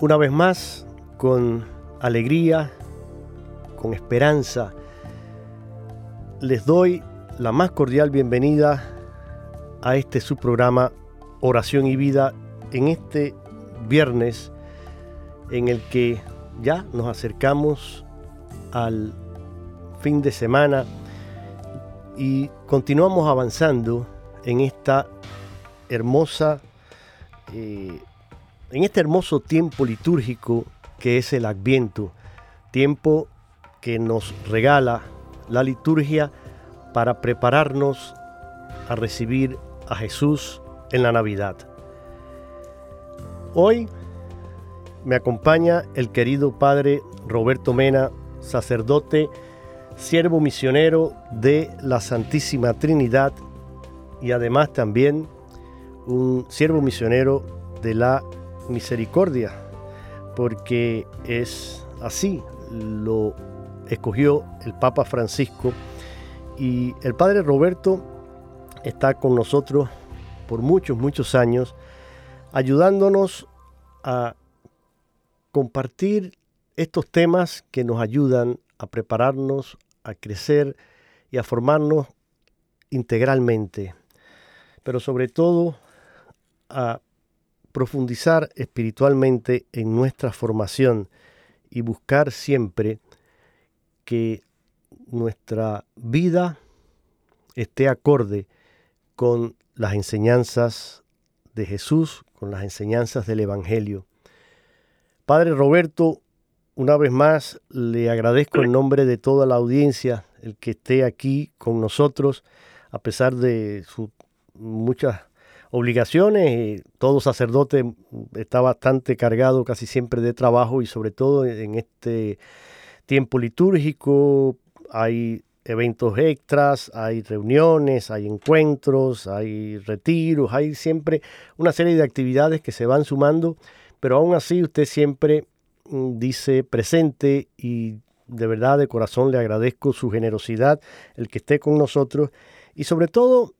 Una vez más, con alegría, con esperanza, les doy la más cordial bienvenida a este su programa Oración y Vida en este viernes en el que ya nos acercamos al fin de semana y continuamos avanzando en esta hermosa eh, en este hermoso tiempo litúrgico que es el Adviento, tiempo que nos regala la liturgia para prepararnos a recibir a Jesús en la Navidad. Hoy me acompaña el querido Padre Roberto Mena, sacerdote, siervo misionero de la Santísima Trinidad y además también un siervo misionero de la misericordia, porque es así, lo escogió el Papa Francisco y el Padre Roberto está con nosotros por muchos, muchos años, ayudándonos a compartir estos temas que nos ayudan a prepararnos, a crecer y a formarnos integralmente, pero sobre todo a profundizar espiritualmente en nuestra formación y buscar siempre que nuestra vida esté acorde con las enseñanzas de Jesús, con las enseñanzas del Evangelio. Padre Roberto, una vez más le agradezco en nombre de toda la audiencia el que esté aquí con nosotros, a pesar de sus muchas obligaciones. Todo sacerdote está bastante cargado casi siempre de trabajo y sobre todo en este tiempo litúrgico hay eventos extras, hay reuniones, hay encuentros, hay retiros, hay siempre una serie de actividades que se van sumando, pero aún así usted siempre mm, dice presente y de verdad de corazón le agradezco su generosidad, el que esté con nosotros y sobre todo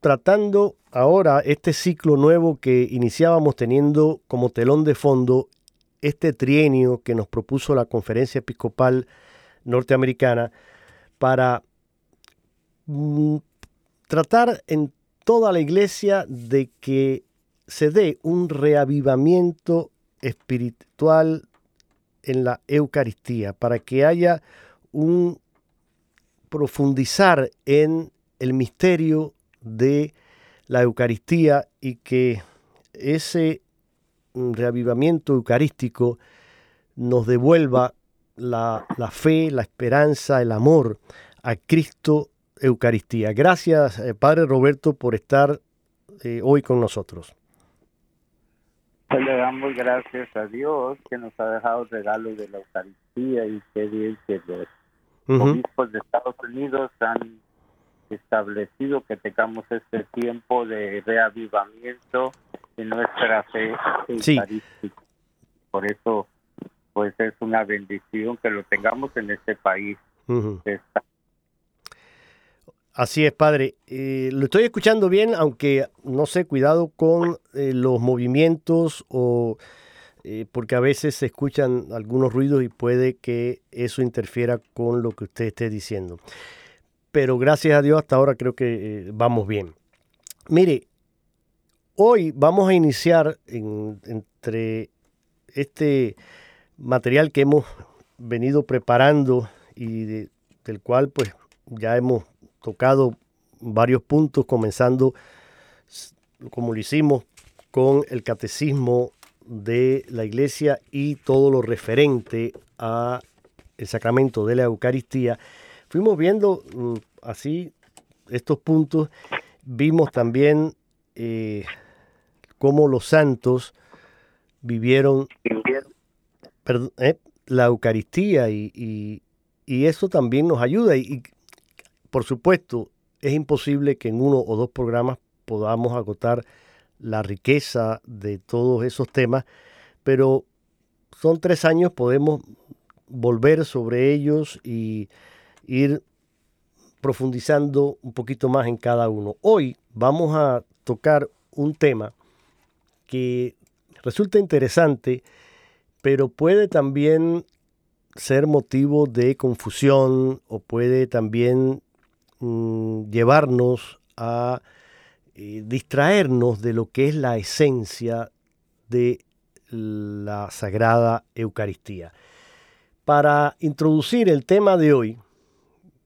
tratando ahora este ciclo nuevo que iniciábamos teniendo como telón de fondo este trienio que nos propuso la Conferencia Episcopal Norteamericana para mm, tratar en toda la iglesia de que se dé un reavivamiento espiritual en la Eucaristía, para que haya un profundizar en el misterio de la Eucaristía y que ese reavivamiento eucarístico nos devuelva la, fe, la esperanza, el amor a Cristo Eucaristía. Gracias, eh, Padre Roberto, por estar eh, hoy con nosotros. Pues le damos gracias a Dios que nos ha dejado el regalo de la Eucaristía y bien que los obispos de Estados Unidos han establecido que tengamos este tiempo de reavivamiento en nuestra fe eucarística. Por eso, pues es una bendición que lo tengamos en este país. Así es, padre. Eh, lo estoy escuchando bien, aunque no sé, cuidado con eh, los movimientos o eh, porque a veces se escuchan algunos ruidos y puede que eso interfiera con lo que usted esté diciendo. Pero gracias a Dios hasta ahora creo que vamos bien. Mire, hoy vamos a iniciar entre este material que hemos venido preparando y del cual pues ya hemos tocado varios puntos, comenzando como lo hicimos con el catecismo de la iglesia y todo lo referente a el sacramento de la Eucaristía. Fuimos viendo mm, así estos puntos, vimos también eh, cómo los santos vivieron eh, la Eucaristía y, eso también nos ayuda. Y, por supuesto, es imposible que en uno o dos programas podamos agotar la riqueza de todos esos temas, pero son tres años, podemos volver sobre ellos y ir profundizando un poquito más en cada uno. Hoy vamos a tocar un tema que resulta interesante, pero puede también ser motivo de confusión o puede también Mm, llevarnos a eh, distraernos de lo que es la esencia de la Sagrada Eucaristía. Para introducir el tema de hoy,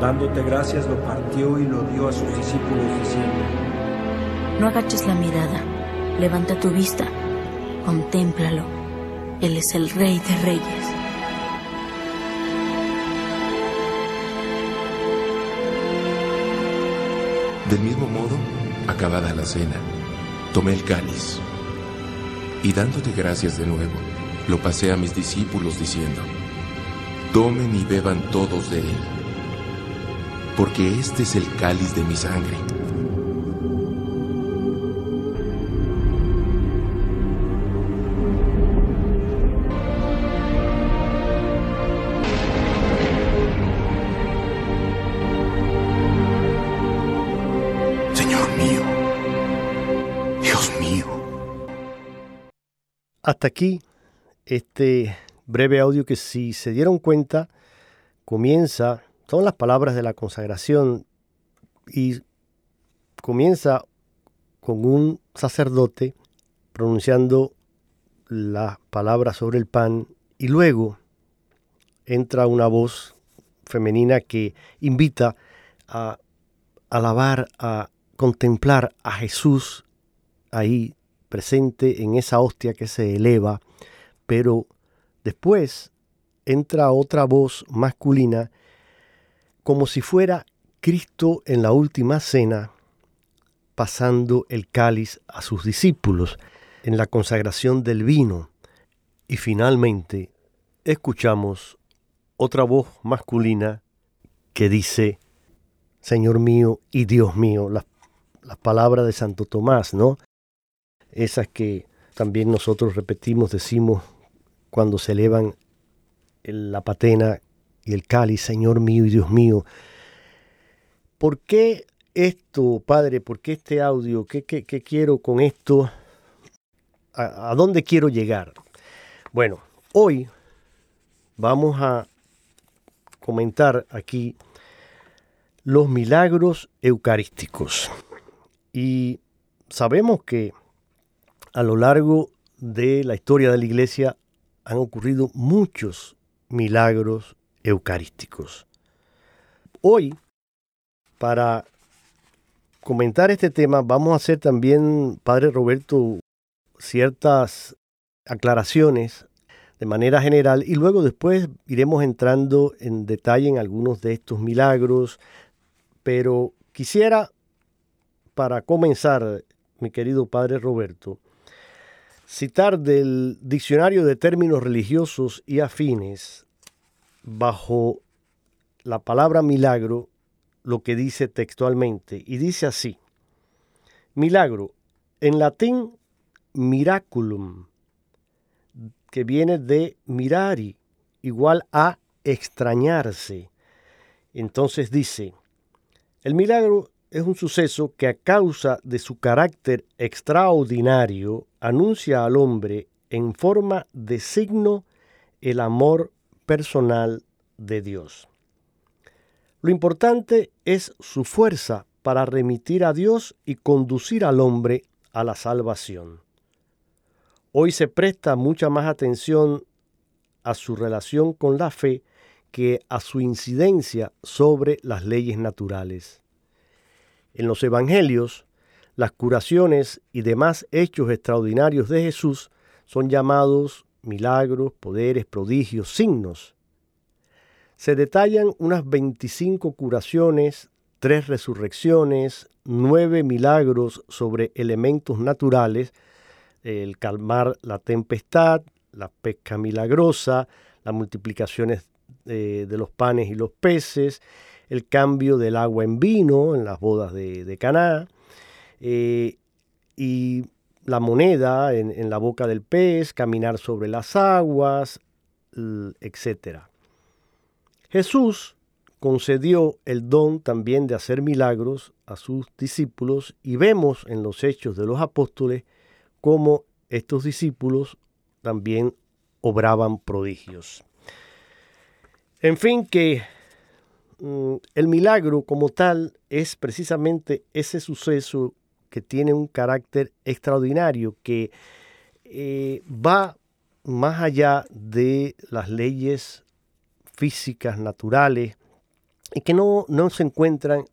Dándote gracias lo partió y lo dio a sus discípulos diciendo, No agaches la mirada, levanta tu vista, contémplalo, Él es el Rey de Reyes. Del mismo modo, acabada la cena, tomé el cáliz y dándote gracias de nuevo, lo pasé a mis discípulos diciendo, tomen y beban todos de él, porque este es el cáliz de mi sangre. Hasta aquí este breve audio que si se dieron cuenta comienza, son las palabras de la consagración y comienza con un sacerdote pronunciando la palabra sobre el pan y luego entra una voz femenina que invita a alabar, a contemplar a Jesús ahí presente en esa hostia que se eleva, pero después entra otra voz masculina como si fuera Cristo en la última cena pasando el cáliz a sus discípulos en la consagración del vino. Y finalmente escuchamos otra voz masculina que dice, Señor mío y Dios mío, las, las palabras de Santo Tomás, ¿no? esas que también nosotros repetimos, decimos cuando se elevan la patena y el cáliz, Señor mío y Dios mío. ¿Por qué esto, Padre? ¿Por qué este audio? ¿Qué, quiero con esto? ¿A, ¿A dónde quiero llegar? Bueno, hoy vamos a comentar aquí los milagros eucarísticos. Y sabemos que a lo largo de la historia de la iglesia han ocurrido muchos milagros eucarísticos. Hoy, para comentar este tema vamos a hacer también, Padre Roberto, ciertas aclaraciones de manera general y luego después iremos entrando en detalle en algunos de estos milagros, pero quisiera, para comenzar, mi querido Padre Roberto, citar del Diccionario de Términos Religiosos y Afines, bajo la palabra milagro, lo que dice textualmente, y dice así, milagro, en latín miraculum, que viene de mirari, igual a extrañarse. Entonces dice, el milagro es un suceso que a causa de su carácter extraordinario anuncia al hombre en forma de signo el amor personal de Dios. Lo importante es su fuerza para remitir a Dios y conducir al hombre a la salvación. Hoy se presta mucha más atención a su relación con la fe que a su incidencia sobre las leyes naturales. En los Evangelios, las curaciones y demás hechos extraordinarios de Jesús son llamados milagros, poderes, prodigios, signos. Se detallan unas 25 curaciones, tres resurrecciones, nueve milagros sobre elementos naturales, el calmar la tempestad, la pesca milagrosa, las multiplicaciones de, los panes y los peces, el cambio del agua en vino en las bodas de, Caná, eh, y la moneda en, la boca del pez, caminar sobre las aguas, etc. Jesús concedió el don también de hacer milagros a sus discípulos y vemos en los hechos de los apóstoles cómo estos discípulos también obraban prodigios. En fin, que mm, el milagro como tal es precisamente ese suceso que tiene un carácter extraordinario, que eh, va más allá de las leyes físicas, naturales, y que no, no se encuentran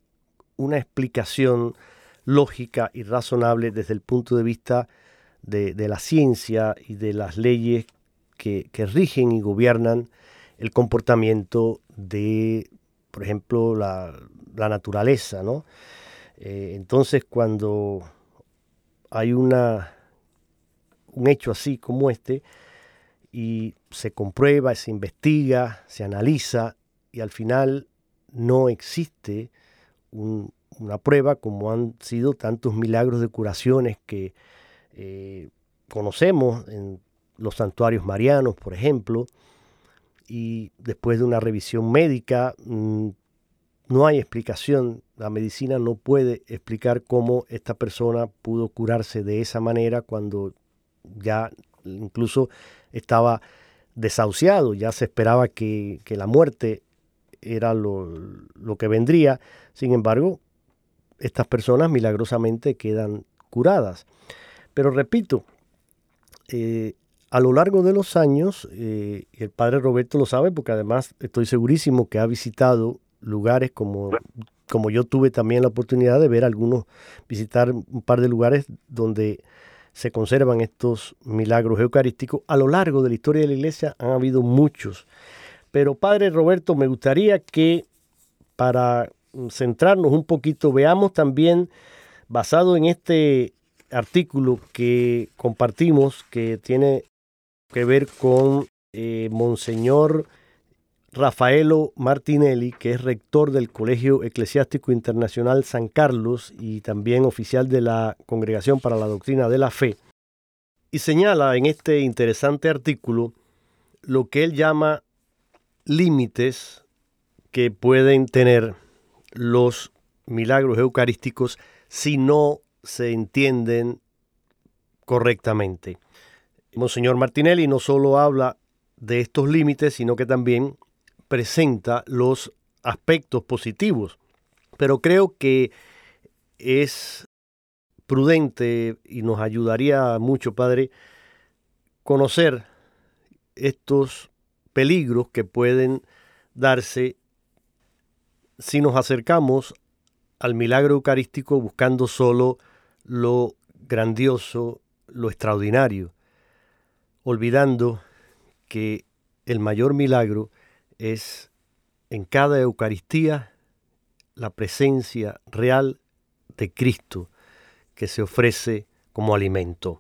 una explicación lógica y razonable desde el punto de vista de, la ciencia y de las leyes que, rigen y gobiernan el comportamiento de, por ejemplo, la, naturaleza, ¿no? Eh, entonces, cuando hay una, un hecho así como este, y se comprueba, se investiga, se analiza, y al final no existe una prueba como han sido tantos milagros de curaciones que eh, conocemos en los santuarios marianos, por ejemplo, y después de una revisión médica mm, no hay explicación, la medicina no puede explicar cómo esta persona pudo curarse de esa manera cuando ya incluso estaba desahuciado, ya se esperaba que, la muerte era lo, que vendría, sin embargo, estas personas milagrosamente quedan curadas. Pero repito, eh, a lo largo de los años, eh, el padre Roberto lo sabe porque además estoy segurísimo que ha visitado lugares como, como yo tuve también la oportunidad de ver algunos, visitar un par de lugares donde se conservan estos milagros eucarísticos. A lo largo de la historia de la iglesia han habido muchos. Pero padre Roberto, me gustaría que para centrarnos un poquito veamos también, basado en este artículo que compartimos que tiene que ver con eh, Monseñor Rafaelo Martinelli, que es rector del Colegio Eclesiástico Internacional San Carlos y también oficial de la Congregación para la Doctrina de la Fe, y señala en este interesante artículo lo que él llama límites que pueden tener los milagros eucarísticos si no se entienden correctamente. Monseñor Martinelli no solo habla de estos límites, sino que también presenta los aspectos positivos. Pero creo que es prudente y nos ayudaría mucho, Padre, conocer estos peligros que pueden darse si nos acercamos al milagro eucarístico buscando solo lo grandioso, lo extraordinario, olvidando que el mayor milagro es en cada Eucaristía la presencia real de Cristo que se ofrece como alimento.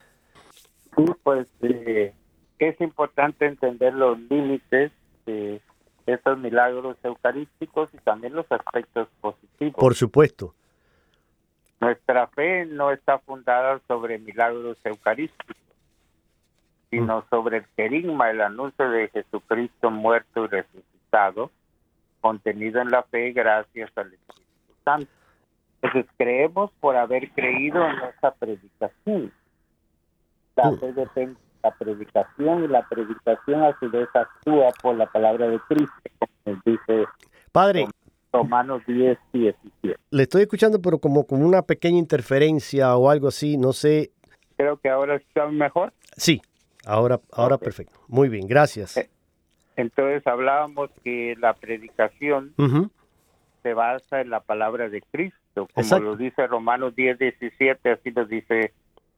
Sí, pues eh, es importante entender los límites de estos milagros eucarísticos y también los aspectos positivos. Por supuesto. Nuestra fe no está fundada sobre milagros eucarísticos, sino sobre el querigma, el anuncio de Jesucristo muerto y resucitado, contenido en la fe gracias al Espíritu Santo. Entonces creemos por haber creído en esa predicación. La fe depende de la predicación y la predicación a su vez actúa por la palabra de Cristo, como dice Padre, Romanos 10, 17. Le estoy escuchando, pero como, como una pequeña interferencia o algo así, no sé. Creo que ahora está mejor. Sí, ahora, ahora perfecto. Muy bien, gracias. Eh, entonces hablábamos que la predicación se basa en la palabra de Cristo, como lo dice Romanos 10, 17, así lo dice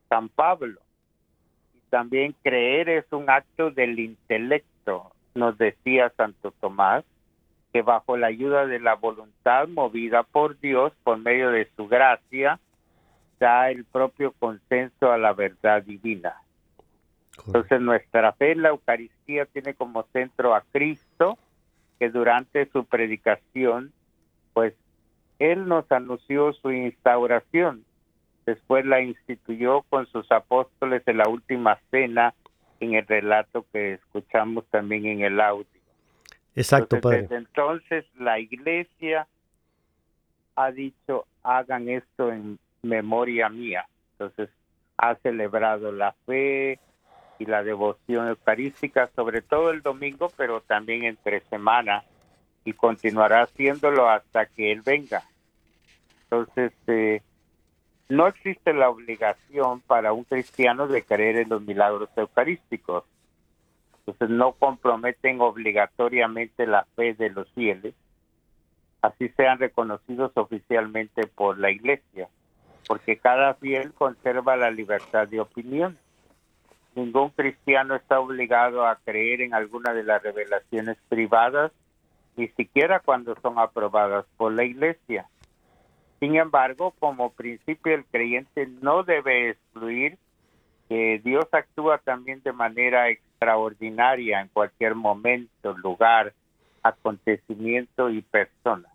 San Pablo. Y también creer es un acto del intelecto, nos decía Santo Tomás que bajo la ayuda de la voluntad movida por Dios por medio de su gracia da el propio consenso a la verdad divina. Entonces nuestra fe en la Eucaristía tiene como centro a Cristo, que durante su predicación, pues Él nos anunció su instauración, después la instituyó con sus apóstoles en la última cena, en el relato que escuchamos también en el audio. Exacto, entonces, Desde entonces la iglesia ha dicho, hagan esto en memoria mía. Entonces ha celebrado la fe y la devoción eucarística, sobre todo el domingo, pero también entre semana, y continuará haciéndolo hasta que Él venga. Entonces, eh, no existe la obligación para un cristiano de creer en los milagros eucarísticos. Entonces no comprometen obligatoriamente la fe de los fieles, así sean reconocidos oficialmente por la Iglesia, porque cada fiel conserva la libertad de opinión. Ningún cristiano está obligado a creer en alguna de las revelaciones privadas, ni siquiera cuando son aprobadas por la Iglesia. Sin embargo, como principio el creyente no debe excluir que Dios actúa también de manera extraordinaria en cualquier momento, lugar, acontecimiento y persona.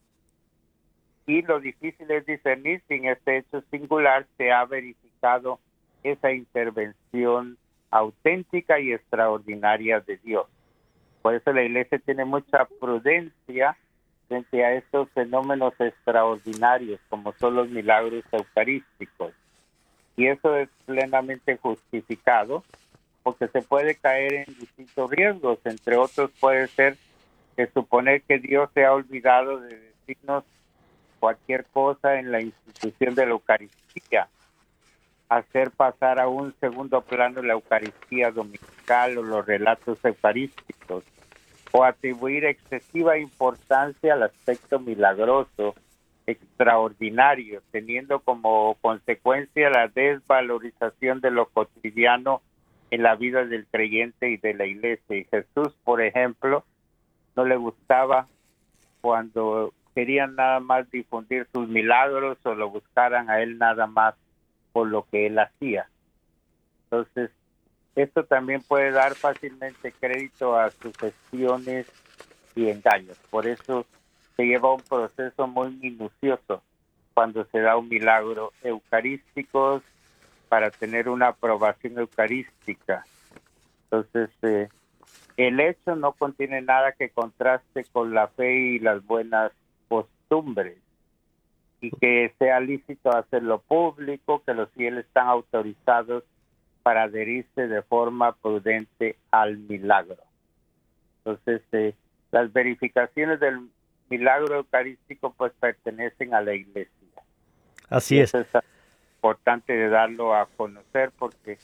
Y lo difícil es discernir si en este hecho singular se ha verificado esa intervención auténtica y extraordinaria de Dios. Por eso la iglesia tiene mucha prudencia frente a estos fenómenos extraordinarios como son los milagros eucarísticos. Y eso es plenamente justificado porque se puede caer en distintos riesgos, entre otros puede ser que suponer que Dios se ha olvidado de decirnos cualquier cosa en la institución de la Eucaristía, hacer pasar a un segundo plano la Eucaristía dominical o los relatos eucarísticos, o atribuir excesiva importancia al aspecto milagroso extraordinario, teniendo como consecuencia la desvalorización de lo cotidiano en la vida del creyente y de la iglesia. Y Jesús, por ejemplo, no le gustaba cuando querían nada más difundir sus milagros o lo buscaran a él nada más por lo que él hacía. Entonces, esto también puede dar fácilmente crédito a sus gestiones y engaños. Por eso se lleva un proceso muy minucioso cuando se da un milagro eucarístico para tener una aprobación eucarística. Entonces, eh, el hecho no contiene nada que contraste con la fe y las buenas costumbres y que sea lícito hacerlo público, que los fieles están autorizados para adherirse de forma prudente al milagro. Entonces, eh, las verificaciones del milagro eucarístico pues pertenecen a la iglesia. Así es. es importante de darlo a conocer porque,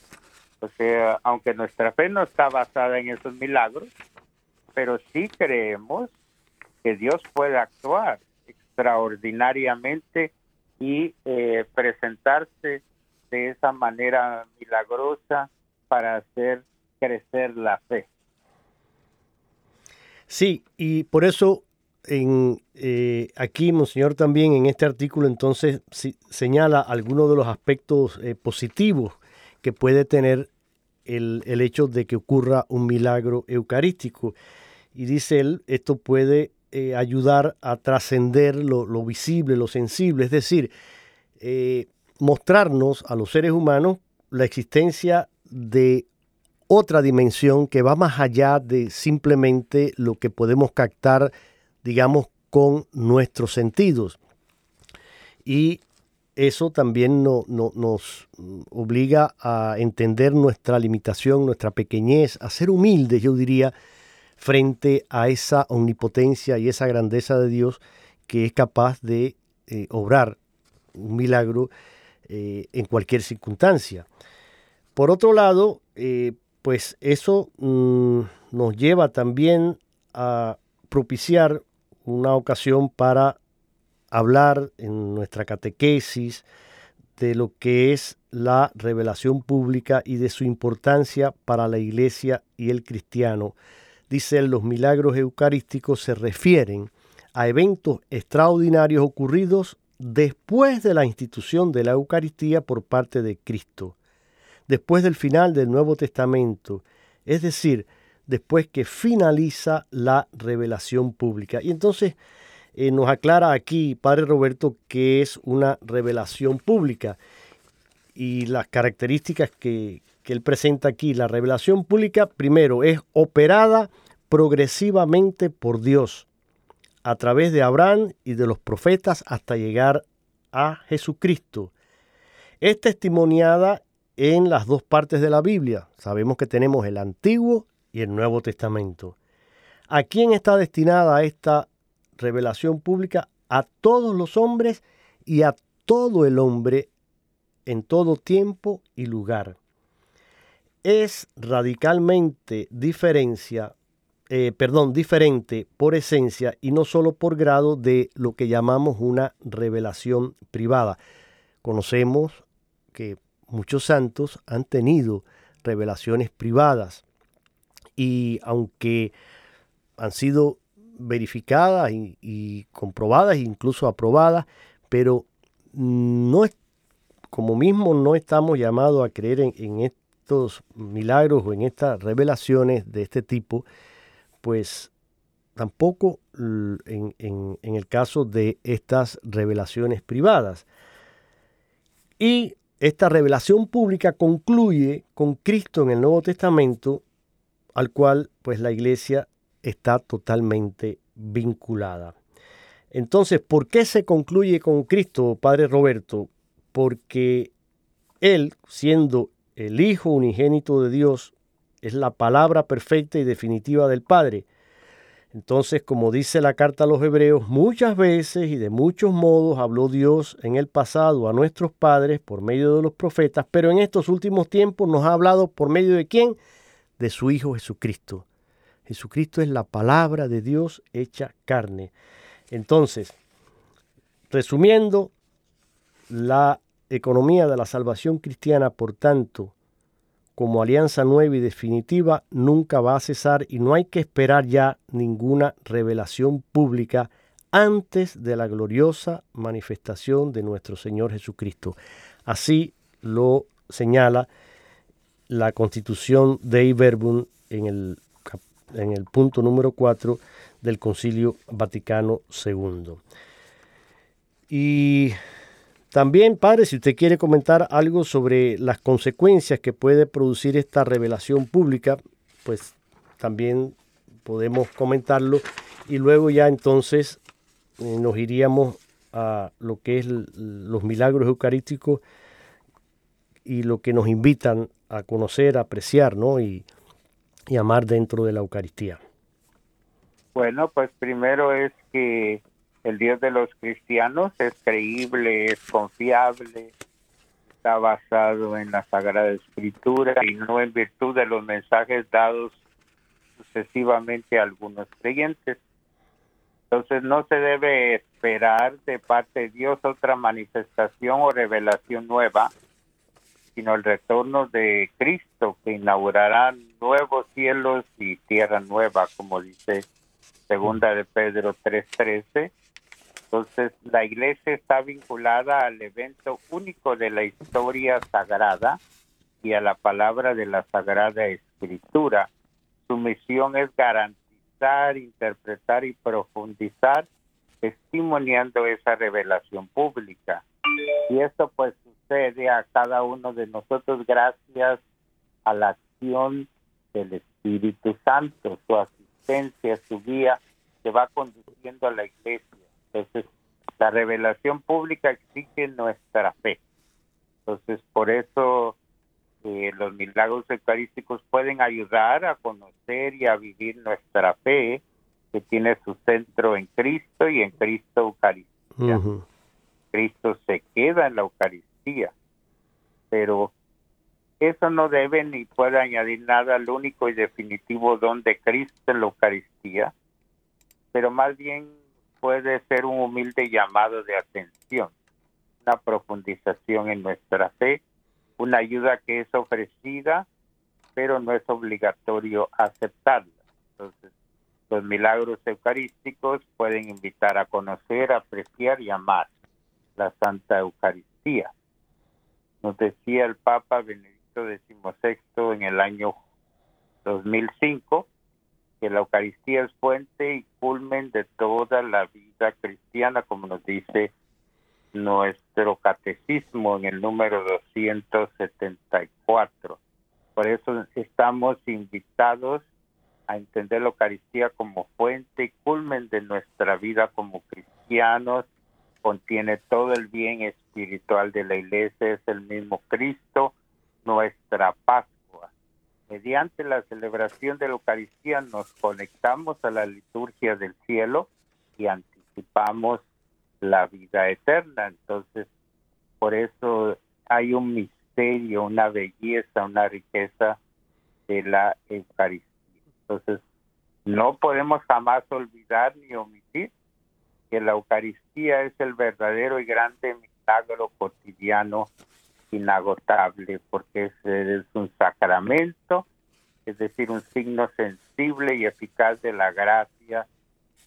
o sea, aunque nuestra fe no está basada en esos milagros, pero sí creemos que Dios puede actuar extraordinariamente y eh, presentarse de esa manera milagrosa para hacer crecer la fe. Sí, y por eso eh, aquí, Monseñor, también en este artículo entonces señala algunos de los aspectos eh, positivos que puede tener el, hecho de que ocurra un milagro eucarístico. Y dice él, esto puede eh, ayudar a trascender lo, visible, lo sensible, es decir, mostrarnos a los seres humanos la existencia de otra dimensión que va más allá de simplemente lo que podemos captar digamos, con nuestros sentidos. Y eso también no, nos obliga a entender nuestra limitación, nuestra pequeñez, a ser humildes, yo diría, frente a esa omnipotencia y esa grandeza de Dios que es capaz de eh, obrar un milagro eh, en cualquier circunstancia. Por otro lado, eh, pues eso mm, nos lleva también a propiciar una ocasión para hablar en nuestra catequesis de lo que es la revelación pública y de su importancia para la iglesia y el cristiano. Dice los milagros eucarísticos se refieren a eventos extraordinarios ocurridos después de la institución de la Eucaristía por parte de Cristo, después del final del Nuevo Testamento, es decir, después que finaliza la revelación pública. Y entonces eh, nos aclara aquí, Padre Roberto, que es una revelación pública y las características que, que él presenta aquí. La revelación pública, primero, es operada progresivamente por Dios a través de Abraham y de los profetas hasta llegar a Jesucristo. Es testimoniada en las dos partes de la Biblia. Sabemos que tenemos el Antiguo y el Nuevo Testamento. ¿A quién está destinada esta revelación pública? A todos los hombres y a todo el hombre en todo tiempo y lugar. Es radicalmente diferencia, eh, perdón, diferente por esencia y no solo por grado de lo que llamamos una revelación privada. Conocemos que muchos santos han tenido revelaciones privadas y aunque han sido verificadas y, comprobadas, incluso aprobadas, pero no es, como mismo no estamos llamados a creer en, estos milagros o en estas revelaciones de este tipo, pues tampoco en, en, el caso de estas revelaciones privadas. Y esta revelación pública concluye con Cristo en el Nuevo Testamento al cual pues la iglesia está totalmente vinculada. Entonces, ¿por qué se concluye con Cristo, Padre Roberto? Porque Él, siendo el Hijo unigénito de Dios, es la palabra perfecta y definitiva del Padre. Entonces, como dice la carta a los Hebreos, muchas veces y de muchos modos habló Dios en el pasado a nuestros padres por medio de los profetas, pero en estos últimos tiempos nos ha hablado por medio de quién? de su Hijo Jesucristo. Jesucristo es la palabra de Dios hecha carne. Entonces, resumiendo, la economía de la salvación cristiana, por tanto, como alianza nueva y definitiva, nunca va a cesar y no hay que esperar ya ninguna revelación pública antes de la gloriosa manifestación de nuestro Señor Jesucristo. Así lo señala la constitución de Iberbun en el, en el punto número 4 del Concilio Vaticano II. Y también, padre, si usted quiere comentar algo sobre las consecuencias que puede producir esta revelación pública, pues también podemos comentarlo y luego ya entonces eh, nos iríamos a lo que es los milagros eucarísticos y lo que nos invitan a conocer, a apreciar ¿no? y, y amar dentro de la Eucaristía? Bueno, pues primero es que el Dios de los cristianos es creíble, es confiable, está basado en la Sagrada Escritura y no en virtud de los mensajes dados sucesivamente a algunos creyentes. Entonces no se debe esperar de parte de Dios otra manifestación o revelación nueva, sino el retorno de Cristo que inaugurará nuevos cielos y tierra nueva, como dice segunda de Pedro 3:13. Entonces la iglesia está vinculada al evento único de la historia sagrada y a la palabra de la sagrada escritura. Su misión es garantizar, interpretar y profundizar testimoniando esa revelación pública. Y esto pues sucede a cada uno de nosotros gracias a la acción del Espíritu Santo, su asistencia, su guía que va conduciendo a la iglesia. Entonces, la revelación pública exige nuestra fe. Entonces, por eso eh, los milagros eucarísticos pueden ayudar a conocer y a vivir nuestra fe, que tiene su centro en Cristo y en Cristo Eucaristía. Cristo se queda en la Eucaristía, pero eso no debe ni puede añadir nada al único y definitivo don de Cristo en la Eucaristía, pero más bien puede ser un humilde llamado de atención, una profundización en nuestra fe, una ayuda que es ofrecida, pero no es obligatorio aceptarla. Entonces, los milagros eucarísticos pueden invitar a conocer, apreciar y amar la Santa Eucaristía. Nos decía el Papa Benedicto XVI en el año 2005 que la Eucaristía es fuente y culmen de toda la vida cristiana, como nos dice nuestro catecismo en el número 274. Por eso estamos invitados a entender la Eucaristía como fuente y culmen de nuestra vida como cristianos, contiene todo el bien espiritual de la iglesia, es el mismo Cristo, nuestra paz mediante la celebración de la Eucaristía nos conectamos a la liturgia del cielo y anticipamos la vida eterna. Entonces, por eso hay un misterio, una belleza, una riqueza de la Eucaristía. Entonces, no podemos jamás olvidar ni omitir que la Eucaristía es el verdadero y grande milagro cotidiano inagotable porque es, un sacramento, es decir, un signo sensible y eficaz de la gracia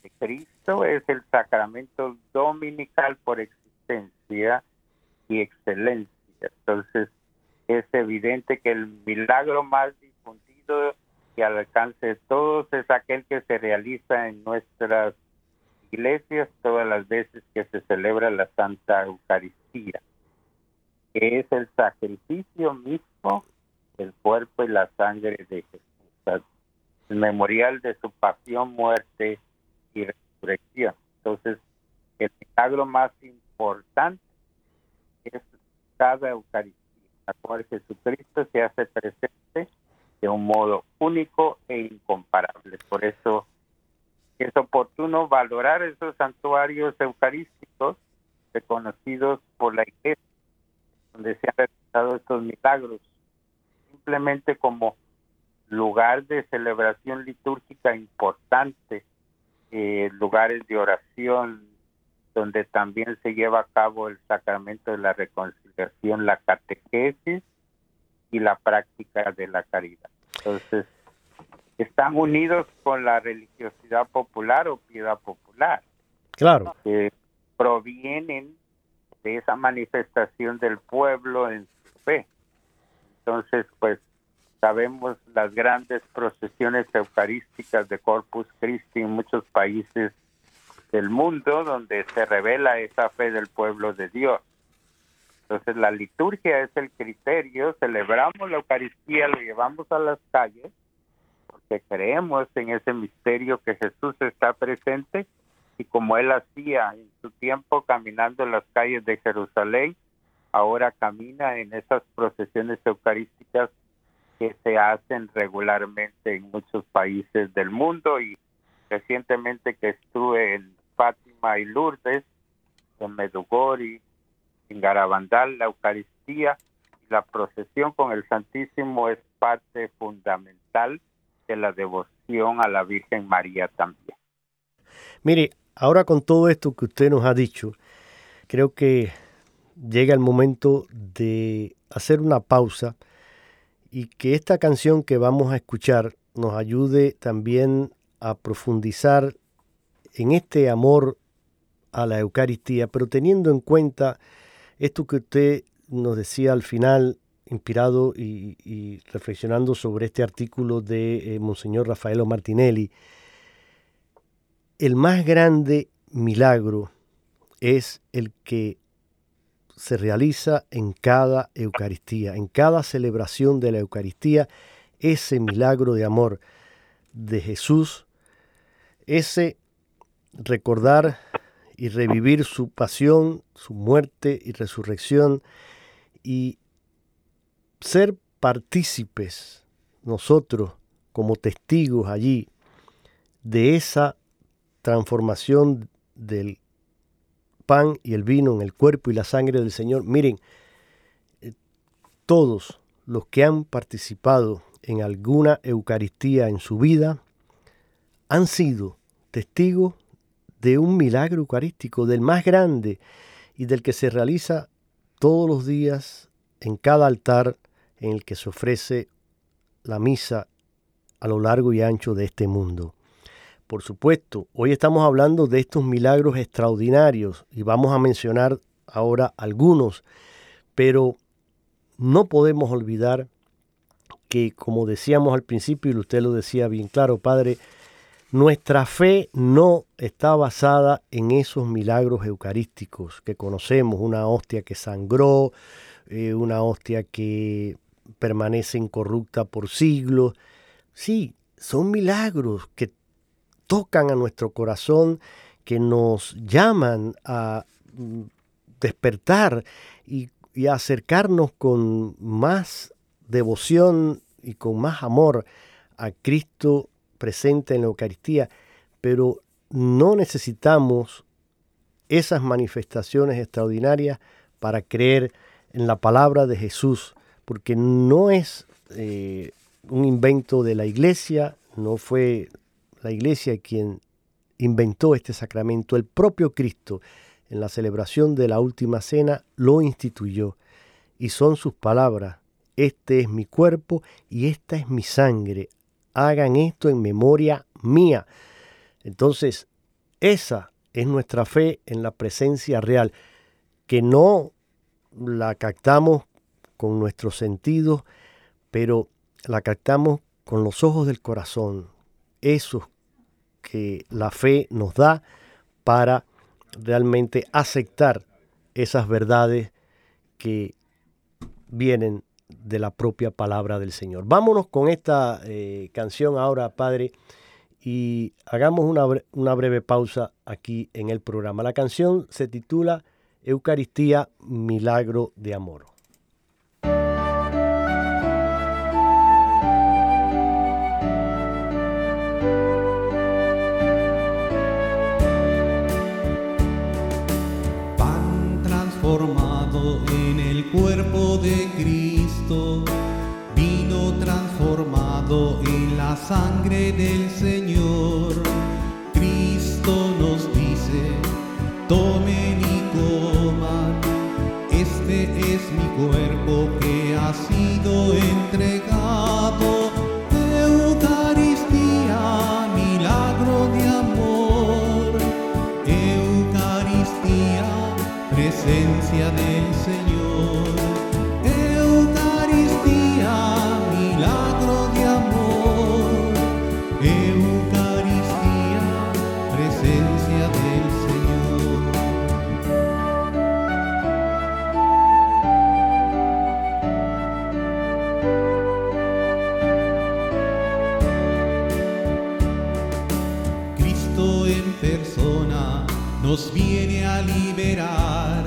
de Cristo, es el sacramento dominical por existencia y excelencia. Entonces, es evidente que el milagro más difundido y al alcance de todos es aquel que se realiza en nuestras iglesias todas las veces que se celebra la Santa Eucaristía que es el sacrificio mismo del cuerpo y la sangre de Jesús, el memorial de su pasión, muerte y resurrección. Entonces, el milagro más importante es cada Eucaristía, la cual Jesucristo se hace presente de un modo único e incomparable. Por eso es oportuno valorar esos santuarios eucarísticos reconocidos por la Iglesia donde se han realizado estos milagros, simplemente como lugar de celebración litúrgica importante, eh, lugares de oración, donde también se lleva a cabo el sacramento de la reconciliación, la catequesis y la práctica de la caridad. Entonces, están unidos con la religiosidad popular o piedad popular. Claro. Que provienen de esa manifestación del pueblo en su fe. Entonces, pues sabemos las grandes procesiones eucarísticas de Corpus Christi en muchos países del mundo donde se revela esa fe del pueblo de Dios. Entonces la liturgia es el criterio, celebramos la Eucaristía, lo llevamos a las calles, porque creemos en ese misterio que Jesús está presente y como él hacía en su tiempo caminando en las calles de Jerusalén, ahora camina en esas procesiones eucarísticas que se hacen regularmente en muchos países del mundo y recientemente que estuve en Fátima y Lourdes, en Medugori, en Garabandal, la Eucaristía y la procesión con el Santísimo es parte fundamental de la devoción a la Virgen María también. Mire, ahora con todo esto que usted nos ha dicho, creo que llega el momento de hacer una pausa y que esta canción que vamos a escuchar nos ayude también a profundizar en este amor a la Eucaristía, pero teniendo en cuenta esto que usted nos decía al final, inspirado y, reflexionando sobre este artículo de eh, Monseñor Rafaelo Martinelli, el más grande milagro es el que se realiza en cada Eucaristía, en cada celebración de la Eucaristía, ese milagro de amor de Jesús, ese recordar y revivir su pasión, su muerte y resurrección y ser partícipes nosotros como testigos allí de esa transformación del pan y el vino en el cuerpo y la sangre del Señor. Miren, eh, todos los que han participado en alguna Eucaristía en su vida han sido testigos de un milagro eucarístico, del más grande y del que se realiza todos los días en cada altar en el que se ofrece la misa a lo largo y ancho de este mundo. Por supuesto, hoy estamos hablando de estos milagros extraordinarios y vamos a mencionar ahora algunos, pero no podemos olvidar que, como decíamos al principio, y usted lo decía bien claro, Padre, nuestra fe no está basada en esos milagros eucarísticos que conocemos, una hostia que sangró, eh, una hostia que permanece incorrupta por siglos. Sí, son milagros que tocan a nuestro corazón, que nos llaman a mm, despertar y, a acercarnos con más devoción y con más amor a Cristo presente en la Eucaristía, pero no necesitamos esas manifestaciones extraordinarias para creer en la palabra de Jesús, porque no es eh, un invento de la iglesia, no fue la iglesia quien inventó este sacramento, el propio Cristo en la celebración de la última cena lo instituyó. Y son sus palabras, este es mi cuerpo y esta es mi sangre. Hagan esto en memoria mía. Entonces, esa es nuestra fe en la presencia real, que no la captamos con nuestros sentidos, pero la captamos con los ojos del corazón, esos que la fe nos da para realmente aceptar esas verdades que vienen de la propia palabra del Señor. Vámonos con esta eh, canción ahora, Padre, y hagamos una, una breve pausa aquí en el programa. La canción se titula Eucaristía, Milagro de Amor. De Cristo, vino transformado en la sangre del Señor. Cristo nos dice, tomen y coman, este es mi cuerpo que ha sido entregado. Nos viene a liberar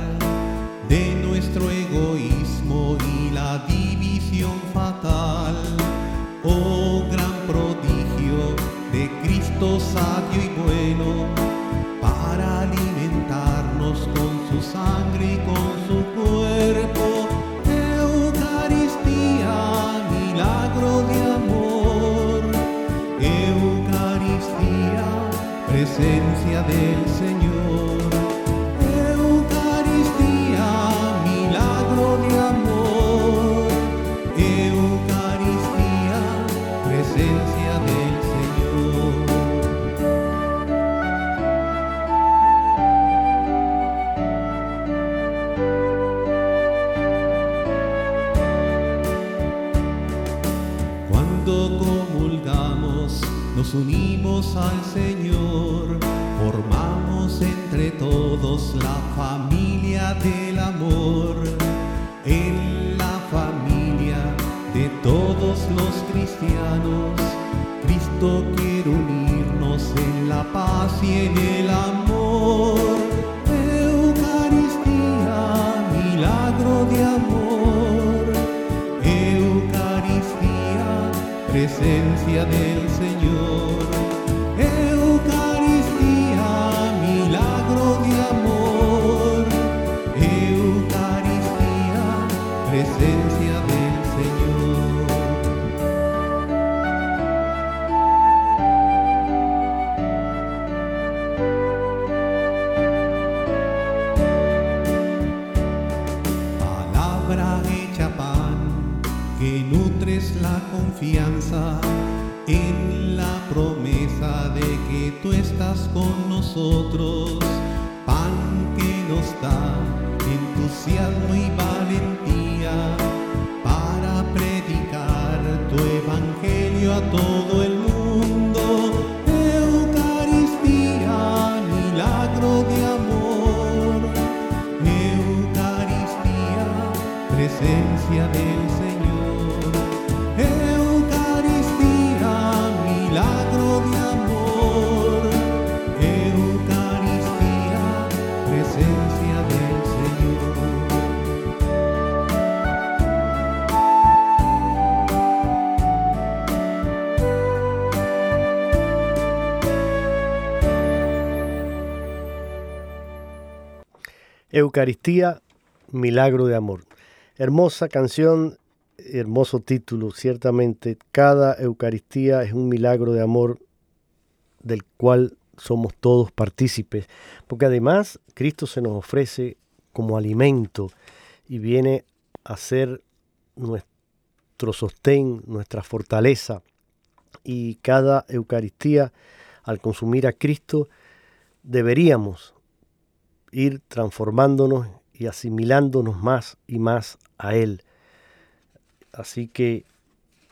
presencia Eucaristía, milagro de amor. Hermosa canción, hermoso título, ciertamente. Cada Eucaristía es un milagro de amor del cual somos todos partícipes, porque además Cristo se nos ofrece como alimento y viene a ser nuestro sostén, nuestra fortaleza. Y cada Eucaristía, al consumir a Cristo, deberíamos ir transformándonos y asimilándonos más y más a Él. Así que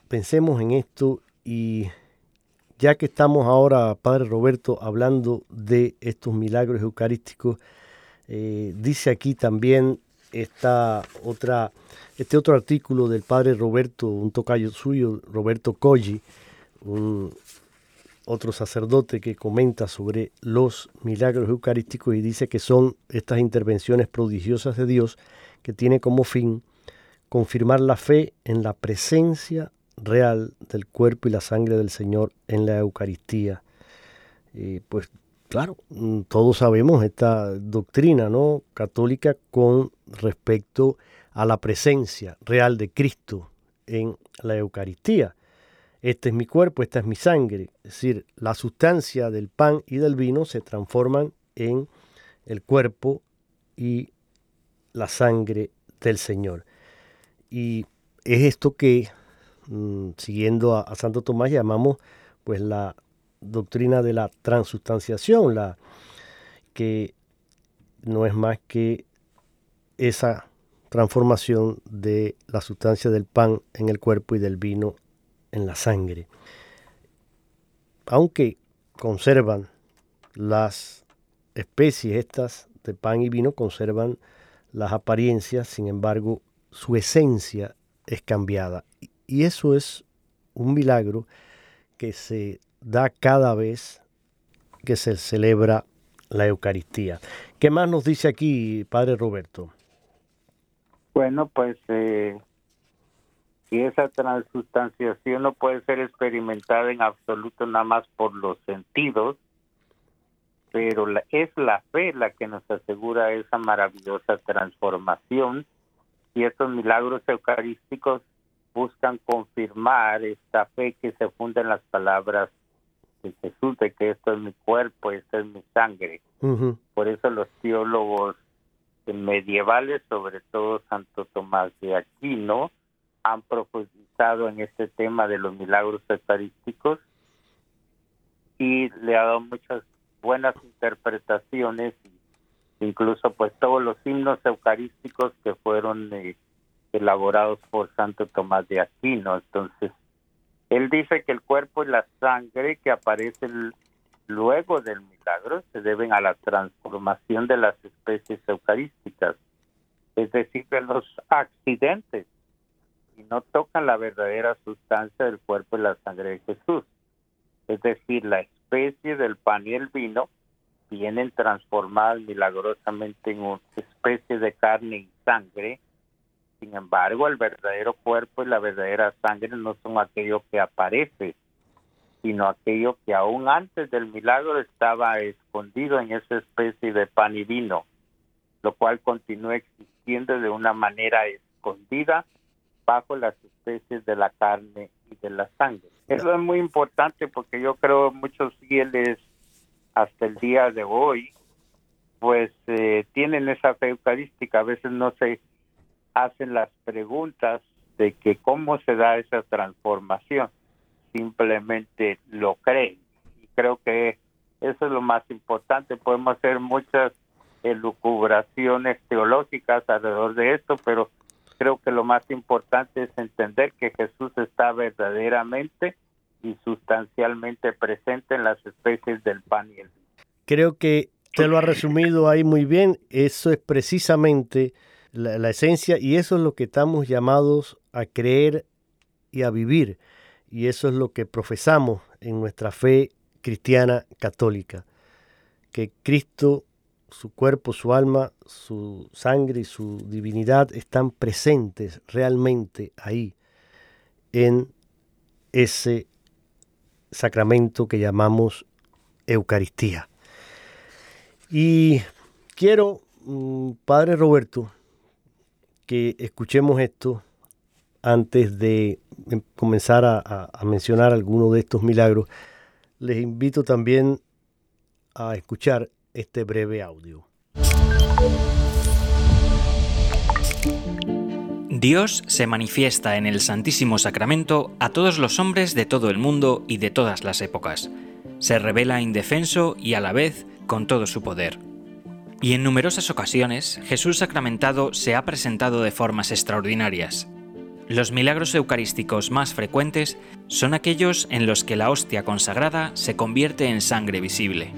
pensemos en esto y ya que estamos ahora, Padre Roberto, hablando de estos milagros eucarísticos, eh, dice aquí también esta otra, este otro artículo del Padre Roberto, un tocayo suyo, Roberto Colli, un otro sacerdote que comenta sobre los milagros eucarísticos y dice que son estas intervenciones prodigiosas de Dios que tiene como fin confirmar la fe en la presencia real del cuerpo y la sangre del Señor en la Eucaristía. Y pues claro, mm, todos sabemos esta doctrina ¿no? católica con respecto a la presencia real de Cristo en la Eucaristía este es mi cuerpo, esta es mi sangre. Es decir, la sustancia del pan y del vino se transforman en el cuerpo y la sangre del Señor. Y es esto que, mm, siguiendo a, a, Santo Tomás, llamamos pues la doctrina de la transustanciación, la que no es más que esa transformación de la sustancia del pan en el cuerpo y del vino en la sangre. Aunque conservan las especies estas de pan y vino, conservan las apariencias, sin embargo, su esencia es cambiada. Y eso es un milagro que se da cada vez que se celebra la Eucaristía. ¿Qué más nos dice aquí, Padre Roberto? Bueno, pues eh, y esa transustanciación no puede ser experimentada en absoluto nada más por los sentidos, pero la, es la fe la que nos asegura esa maravillosa transformación y estos milagros eucarísticos buscan confirmar esta fe que se funda en las palabras Jesús de que esto es mi cuerpo, esto es mi sangre. Por eso los teólogos medievales, sobre todo Santo Tomás de Aquino, han profundizado en este tema de los milagros eucarísticos y le ha dado muchas buenas interpretaciones, incluso pues todos los himnos eucarísticos que fueron eh, elaborados por Santo Tomás de Aquino. Entonces, él dice que el cuerpo y la sangre que aparecen luego del milagro se deben a la transformación de las especies eucarísticas, es decir, de los accidentes, y no tocan la verdadera sustancia del cuerpo y la sangre de Jesús. Es decir, la especie del pan y el vino vienen transformadas milagrosamente en una especie de carne y sangre sin embargo, el verdadero cuerpo y la verdadera sangre no son aquello que aparece, sino aquello que aún antes del milagro estaba escondido en esa especie de pan y vino, lo cual continúa existiendo de una manera escondida bajo las especies de la carne y de la sangre. Eso es muy importante porque yo creo muchos fieles hasta el día de hoy pues eh, tienen esa fe eucarística, a veces no se hacen las preguntas de que cómo se da esa transformación, simplemente lo creen. Y creo que eso es lo más importante. Podemos hacer muchas elucubraciones teológicas alrededor de esto, pero creo que lo más importante es entender que Jesús está verdaderamente y sustancialmente presente en las especies del pan y el vino. Creo que te lo ha resumido ahí muy bien. Eso es precisamente la, esencia y eso es lo que estamos llamados a creer y a vivir. Y eso es lo que profesamos en nuestra fe cristiana católica. Que Cristo, su cuerpo, su alma, su sangre y su divinidad están presentes realmente ahí, en ese sacramento que llamamos Eucaristía. Y quiero, mm, Padre Roberto, que escuchemos esto antes de em, comenzar a, mencionar algunos de estos milagros. Les invito también a escuchar este breve audio. Dios se manifiesta en el Santísimo Sacramento a todos los hombres de todo el mundo y de todas las épocas. Se revela indefenso y a la vez con todo su poder. Y en numerosas ocasiones Jesús sacramentado se ha presentado de formas extraordinarias. Los milagros eucarísticos más frecuentes son aquellos en los que la hostia consagrada se convierte en sangre visible.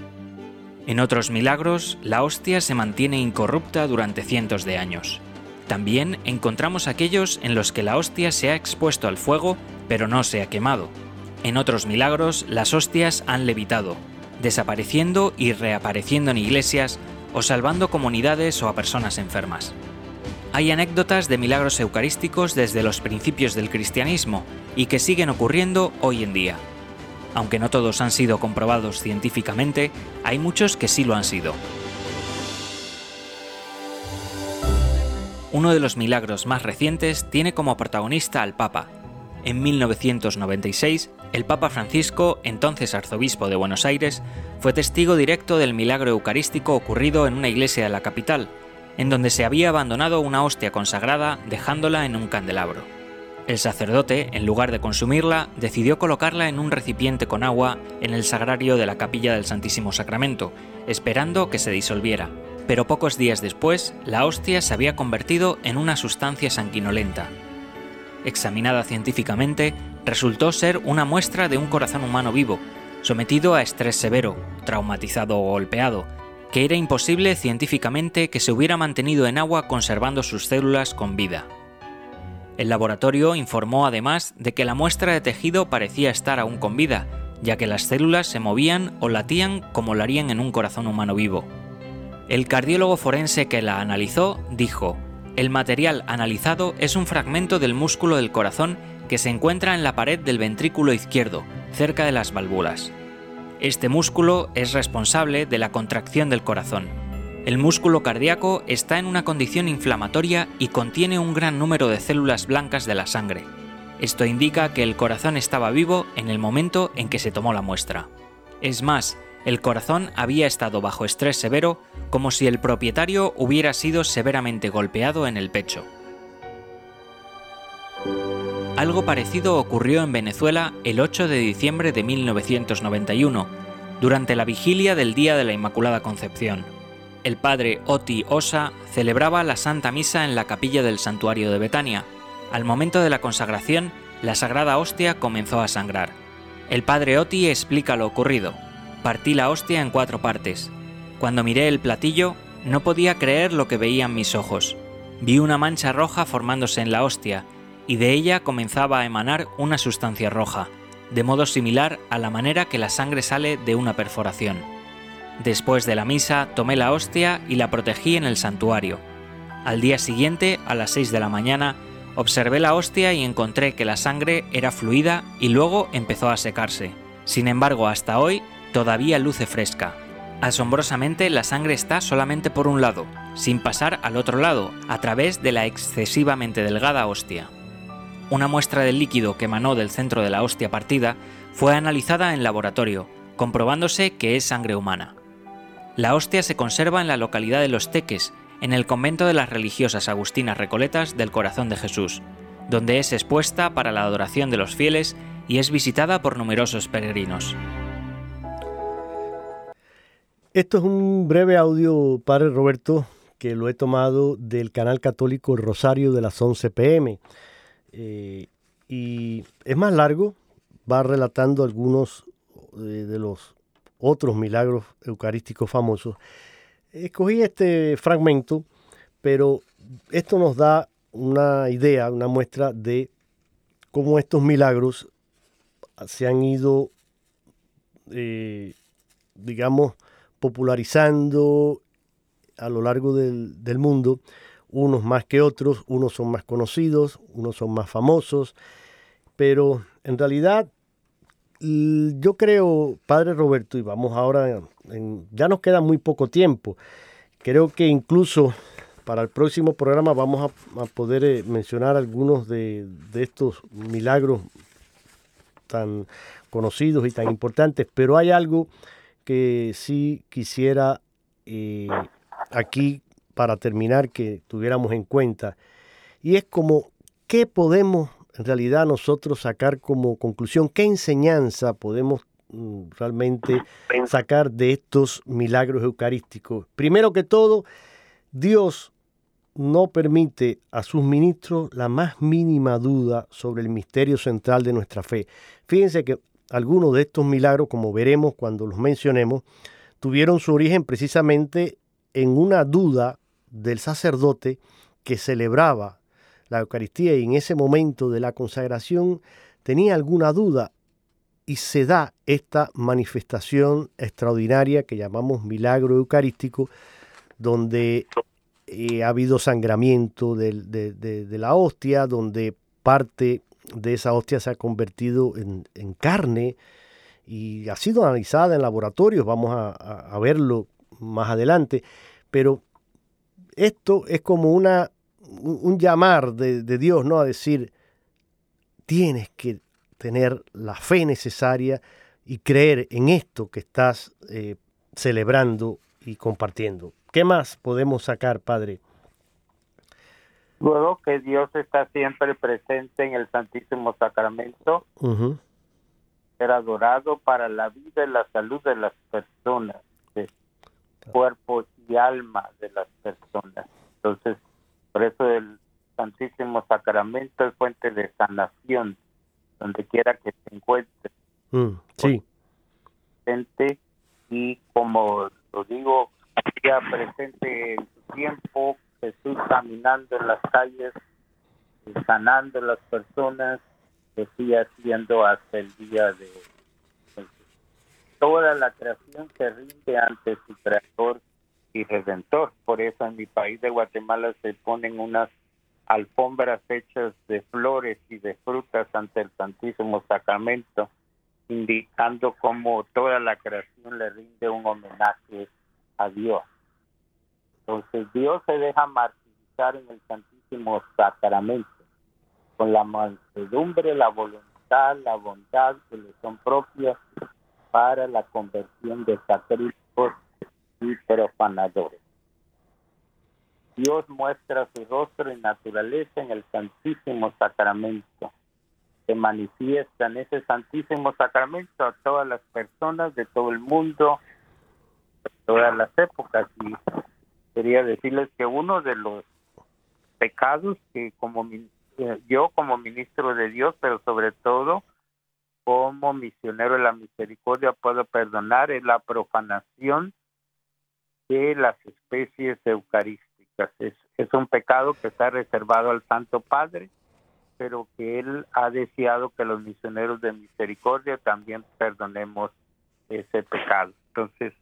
En otros milagros, la hostia se mantiene incorrupta durante cientos de años. También encontramos aquellos en los que la hostia se ha expuesto al fuego, pero no se ha quemado. En otros milagros, las hostias han levitado, desapareciendo y reapareciendo en iglesias o salvando comunidades o a personas enfermas. Hay anécdotas de milagros eucarísticos desde los principios del cristianismo y que siguen ocurriendo hoy en día. Aunque no todos han sido comprobados científicamente, hay muchos que sí lo han sido. Uno de los milagros más recientes tiene como protagonista al Papa. En 1996, el Papa Francisco, entonces arzobispo de Buenos Aires, fue testigo directo del milagro eucarístico ocurrido en una iglesia de la capital, en donde se había abandonado una hostia consagrada dejándola en un candelabro. El sacerdote, en lugar de consumirla, decidió colocarla en un recipiente con agua en el sagrario de la capilla del Santísimo Sacramento, esperando que se disolviera. Pero pocos días después, la hostia se había convertido en una sustancia sanguinolenta. Examinada científicamente, resultó ser una muestra de un corazón humano vivo, sometido a estrés severo, traumatizado o golpeado, que era imposible científicamente que se hubiera mantenido en agua conservando sus células con vida. El laboratorio informó además de que la muestra de tejido parecía estar aún con vida, ya que las células se movían o latían como lo harían en un corazón humano vivo. El cardiólogo forense que la analizó dijo, el material analizado es un fragmento del músculo del corazón que se encuentra en la pared del ventrículo izquierdo, cerca de las válvulas. Este músculo es responsable de la contracción del corazón. El músculo cardíaco está en una condición inflamatoria y contiene un gran número de células blancas de la sangre. Esto indica que el corazón estaba vivo en el momento en que se tomó la muestra. Es más, el corazón había estado bajo estrés severo como si el propietario hubiera sido severamente golpeado en el pecho. Algo parecido ocurrió en Venezuela el 8 de diciembre de 1991, durante la vigilia del Día de la Inmaculada Concepción. El padre Oti Osa celebraba la Santa Misa en la capilla del santuario de Betania. Al momento de la consagración, la sagrada hostia comenzó a sangrar. El padre Oti explica lo ocurrido. Partí la hostia en cuatro partes. Cuando miré el platillo, no podía creer lo que veían mis ojos. Vi una mancha roja formándose en la hostia, y de ella comenzaba a emanar una sustancia roja, de modo similar a la manera que la sangre sale de una perforación. Después de la misa tomé la hostia y la protegí en el santuario. Al día siguiente, a las 6 de la mañana, observé la hostia y encontré que la sangre era fluida y luego empezó a secarse. Sin embargo, hasta hoy todavía luce fresca. Asombrosamente, la sangre está solamente por un lado, sin pasar al otro lado, a través de la excesivamente delgada hostia. Una muestra del líquido que emanó del centro de la hostia partida fue analizada en laboratorio, comprobándose que es sangre humana. La hostia se conserva en la localidad de Los Teques, en el convento de las religiosas agustinas recoletas del Corazón de Jesús, donde es expuesta para la adoración de los fieles y es visitada por numerosos peregrinos. Esto es un breve audio, Padre Roberto, que lo he tomado del canal católico Rosario de las 11 pm. Eh, y es más largo, va relatando algunos eh, de los otros milagros eucarísticos famosos. Escogí este fragmento, pero esto nos da una idea, una muestra de cómo estos milagros se han ido, eh, digamos, popularizando a lo largo del, del mundo unos más que otros, unos son más conocidos, unos son más famosos, pero en realidad yo creo, Padre Roberto, y vamos ahora, ya nos queda muy poco tiempo, creo que incluso para el próximo programa vamos a, poder eh, mencionar algunos de, estos milagros tan conocidos y tan importantes, pero hay algo que sí quisiera eh, aquí para terminar que tuviéramos en cuenta. Y es como, ¿qué podemos en realidad nosotros sacar como conclusión? ¿Qué enseñanza podemos mm, realmente sacar de estos milagros eucarísticos? Primero que todo, Dios no permite a sus ministros la más mínima duda sobre el misterio central de nuestra fe. Fíjense que algunos de estos milagros, como veremos cuando los mencionemos, tuvieron su origen precisamente en una duda del sacerdote que celebraba la Eucaristía y en ese momento de la consagración tenía alguna duda y se da esta manifestación extraordinaria que llamamos milagro eucarístico, donde eh, ha habido sangramiento de, la hostia, donde parte de esa hostia se ha convertido en, carne y ha sido analizada en laboratorios, vamos a, a verlo más adelante, pero esto es como una, un llamar de, Dios, ¿no? A decir, tienes que tener la fe necesaria y creer en esto que estás eh, celebrando y compartiendo. ¿Qué más podemos sacar, Padre? Luego que Dios está siempre presente en el Santísimo Sacramento, ser adorado para la vida y la salud de las personas, de cuerpo y alma de las personas. Entonces, por eso el Santísimo Sacramento es fuente de sanación, donde quiera que se encuentre. Mm, sí. Presente y como lo digo, ya presente en su tiempo, Jesús caminando en las calles, sanando a las personas, que sigue haciendo hasta el día de hoy. Toda la creación se rinde ante su creador y redentor. Por eso en mi país de Guatemala se ponen unas alfombras hechas de flores y de frutas ante el Santísimo Sacramento, indicando cómo toda la creación le rinde un homenaje a Dios. Entonces Dios se deja martirizar en el Santísimo Sacramento con la mansedumbre, la voluntad, la bondad que le son propias para la conversión de sacrílegos y profanadores. Dios muestra su rostro y naturaleza en el Santísimo Sacramento. Se manifiesta en ese Santísimo Sacramento a todas las personas de todo el mundo, de todas las épocas. Y quería decirles que uno de los pecados que como eh, yo como ministro de Dios, pero sobre todo como misionero de la misericordia puedo perdonar es la profanación de las especies eucarísticas. Es, es un pecado que está reservado al Santo Padre, pero que Él ha deseado que los misioneros de misericordia también perdonemos ese pecado. Entonces,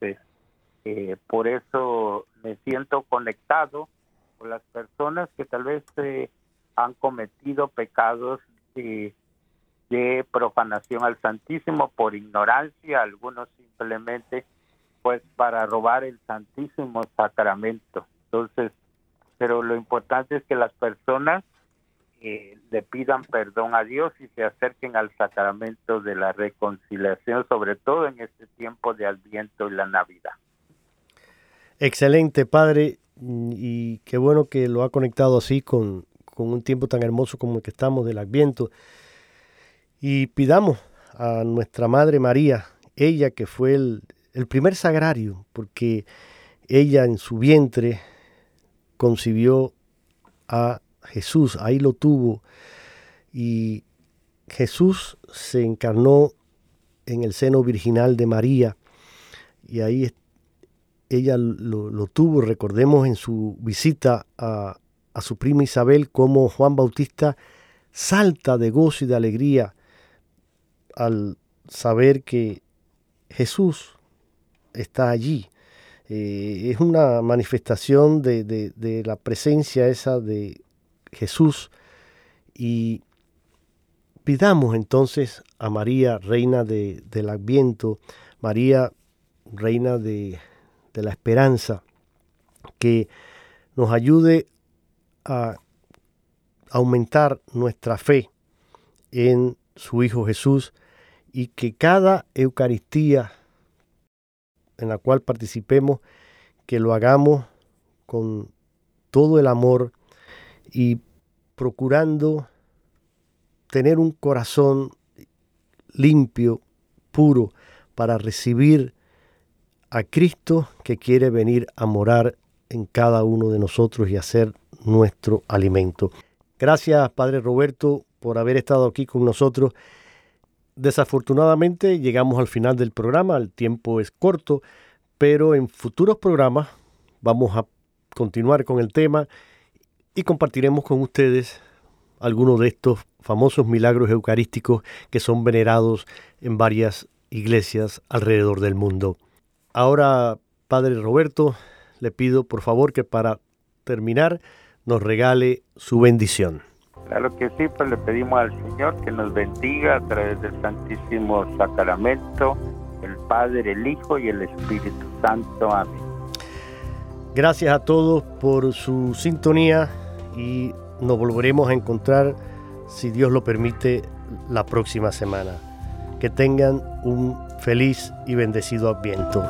eh, por eso me siento conectado con las personas que tal vez eh, han cometido pecados de profanación al Santísimo por ignorancia, algunos simplemente pues para robar el Santísimo Sacramento. Entonces, pero lo importante es que las personas eh, le pidan perdón a Dios y se acerquen al sacramento de la reconciliación, sobre todo en este tiempo de Adviento y la Navidad. Excelente, Padre, y qué bueno que lo ha conectado así con, con un tiempo tan hermoso como el que estamos del Adviento. Y pidamos a nuestra Madre María, ella que fue el, el primer sagrario, porque ella en su vientre concibió a Jesús, ahí lo tuvo, y Jesús se encarnó en el seno virginal de María, y ahí ella lo, tuvo, recordemos en su visita a, a su prima Isabel, como Juan Bautista salta de gozo y de alegría al saber que Jesús está allí. Eh, es una manifestación de, la presencia esa de Jesús y pidamos entonces a María, reina del Adviento, María, reina de, de la esperanza, que nos ayude a aumentar nuestra fe en su Hijo Jesús y que cada Eucaristía en la cual participemos, que lo hagamos con todo el amor y procurando tener un corazón limpio, puro, para recibir a Cristo que quiere venir a morar en cada uno de nosotros y hacer nuestro alimento. Gracias, Padre Roberto, por haber estado aquí con nosotros Desafortunadamente llegamos al final del programa, el tiempo es corto, pero en futuros programas vamos a continuar con el tema y compartiremos con ustedes algunos de estos famosos milagros eucarísticos que son venerados en varias iglesias alrededor del mundo. Ahora, Padre Roberto, le pido por favor que para terminar nos regale su bendición. Claro que sí, pues le pedimos al Señor que nos bendiga a través del Santísimo Sacramento, el Padre, el Hijo y el Espíritu Santo. Amén. Gracias a todos por su sintonía y nos volveremos a encontrar, si Dios lo permite, la próxima semana. Que tengan un feliz y bendecido Adviento.